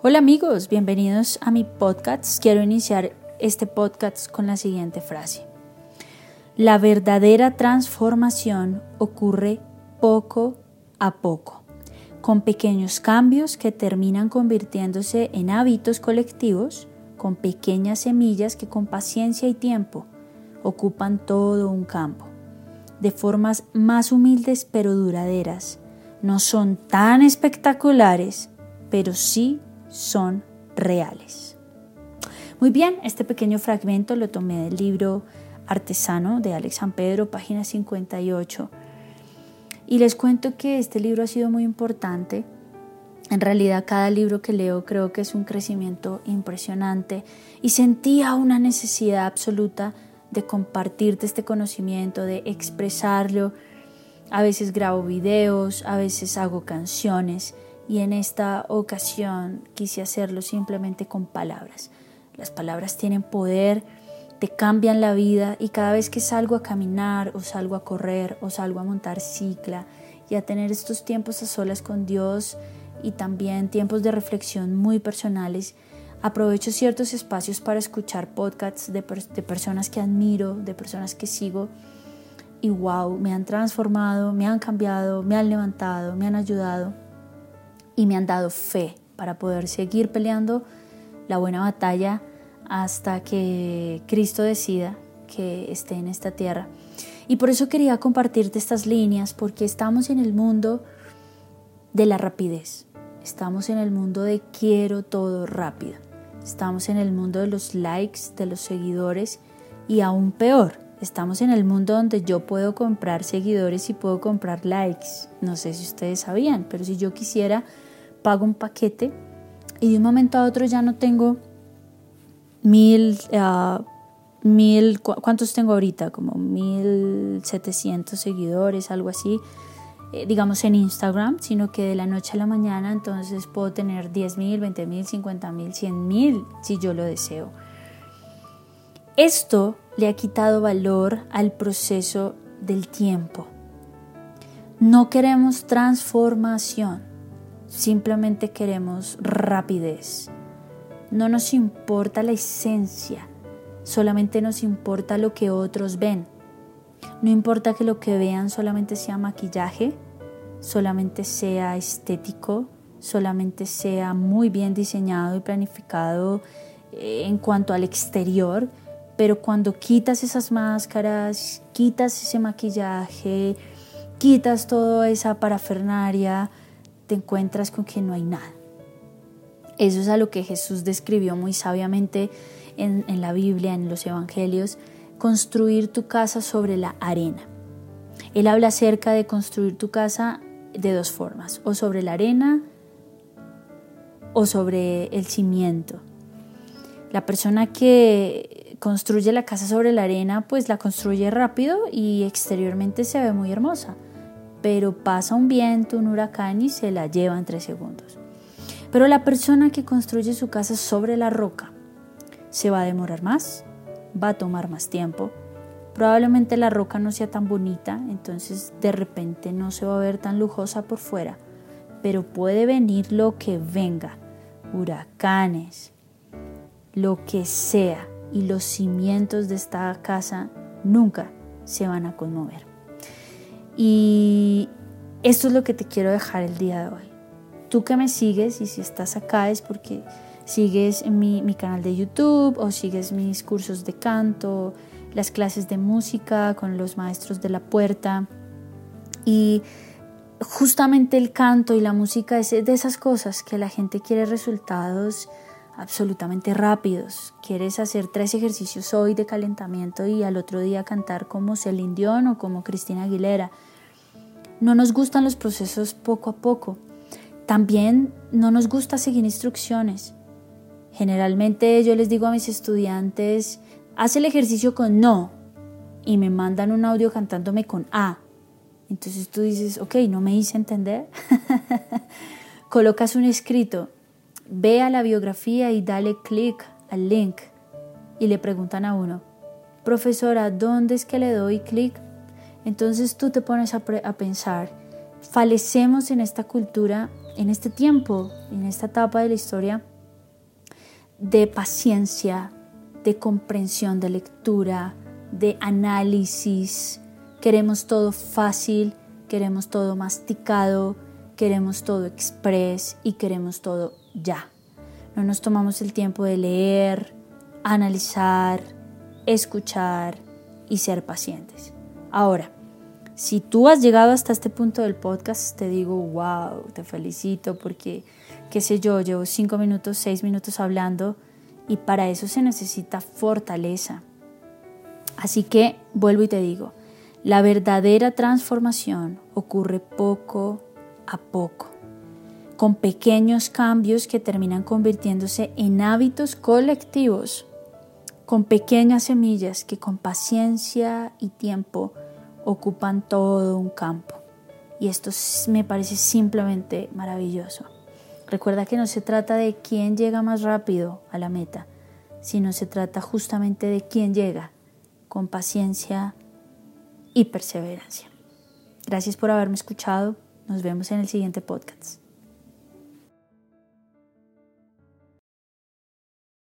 Hola amigos, bienvenidos a mi podcast. Quiero iniciar este podcast con la siguiente frase. La verdadera transformación ocurre poco a poco, con pequeños cambios que terminan convirtiéndose en hábitos colectivos, con pequeñas semillas que con paciencia y tiempo ocupan todo un campo, de formas más humildes pero duraderas. No son tan espectaculares, pero sí son reales. Muy bien, este pequeño fragmento lo tomé del libro Artesano de Alex San Pedro, página 58. Y les cuento que este libro ha sido muy importante. En realidad cada libro que leo creo que es un crecimiento impresionante y sentía una necesidad absoluta de compartirte este conocimiento, de expresarlo. A veces grabo videos, a veces hago canciones y en esta ocasión quise hacerlo simplemente con palabras. Las palabras tienen poder, te cambian la vida y cada vez que salgo a caminar o salgo a correr o salgo a montar cicla y a tener estos tiempos a solas con Dios y también tiempos de reflexión muy personales, aprovecho ciertos espacios para escuchar podcasts de, personas que admiro, de personas que sigo y wow, me han transformado, me han cambiado, me han levantado, me han ayudado y me han dado fe para poder seguir peleando la buena batalla hasta que Cristo decida que esté en esta tierra. Y por eso quería compartirte estas líneas, porque estamos en el mundo de la rapidez, estamos en el mundo de quiero todo rápido, estamos en el mundo de los likes, de los seguidores y aún peor, estamos en el mundo donde yo puedo comprar seguidores y puedo comprar likes. No sé si ustedes sabían, pero si yo quisiera pago un paquete y de un momento a otro ya no tengo mil, uh, mil ¿cuántos tengo ahorita? Como mil setecientos seguidores, algo así, eh, digamos en Instagram, sino que de la noche a la mañana entonces puedo tener diez mil, veinte mil, cincuenta mil, cien mil, si yo lo deseo. Esto le ha quitado valor al proceso del tiempo. No queremos transformación. Simplemente queremos rapidez. No nos importa la esencia, solamente nos importa lo que otros ven. No importa que lo que vean solamente sea maquillaje, solamente sea estético, solamente sea muy bien diseñado y planificado eh, en cuanto al exterior, pero cuando quitas esas máscaras, quitas ese maquillaje, quitas toda esa parafernaria, te encuentras con que no hay nada. Eso es a lo que Jesús describió muy sabiamente en, en la Biblia, en los Evangelios, construir tu casa sobre la arena. Él habla acerca de construir tu casa de dos formas, o sobre la arena o sobre el cimiento. La persona que construye la casa sobre la arena, pues la construye rápido y exteriormente se ve muy hermosa pero pasa un viento, un huracán y se la lleva en tres segundos. Pero la persona que construye su casa sobre la roca se va a demorar más, va a tomar más tiempo. Probablemente la roca no sea tan bonita, entonces de repente no se va a ver tan lujosa por fuera, pero puede venir lo que venga, huracanes, lo que sea, y los cimientos de esta casa nunca se van a conmover. Y esto es lo que te quiero dejar el día de hoy. Tú que me sigues y si estás acá es porque sigues mi, mi canal de YouTube o sigues mis cursos de canto, las clases de música con los maestros de la puerta. Y justamente el canto y la música es de esas cosas que la gente quiere resultados absolutamente rápidos. Quieres hacer tres ejercicios hoy de calentamiento y al otro día cantar como Celine Dion o como Cristina Aguilera. No nos gustan los procesos poco a poco. También no nos gusta seguir instrucciones. Generalmente yo les digo a mis estudiantes, haz el ejercicio con no y me mandan un audio cantándome con A. Entonces tú dices, ok, no me hice entender. Colocas un escrito, ve a la biografía y dale clic al link y le preguntan a uno, profesora, ¿dónde es que le doy clic? Entonces tú te pones a, pensar, falecemos en esta cultura en este tiempo, en esta etapa de la historia, de paciencia, de comprensión, de lectura, de análisis. Queremos todo fácil, queremos todo masticado, queremos todo express y queremos todo ya. No nos tomamos el tiempo de leer, analizar, escuchar y ser pacientes. Ahora, si tú has llegado hasta este punto del podcast, te digo, wow, te felicito porque, qué sé yo, llevo cinco minutos, seis minutos hablando y para eso se necesita fortaleza. Así que vuelvo y te digo, la verdadera transformación ocurre poco a poco, con pequeños cambios que terminan convirtiéndose en hábitos colectivos, con pequeñas semillas que con paciencia y tiempo ocupan todo un campo. Y esto me parece simplemente maravilloso. Recuerda que no se trata de quién llega más rápido a la meta, sino se trata justamente de quién llega con paciencia y perseverancia. Gracias por haberme escuchado. Nos vemos en el siguiente podcast.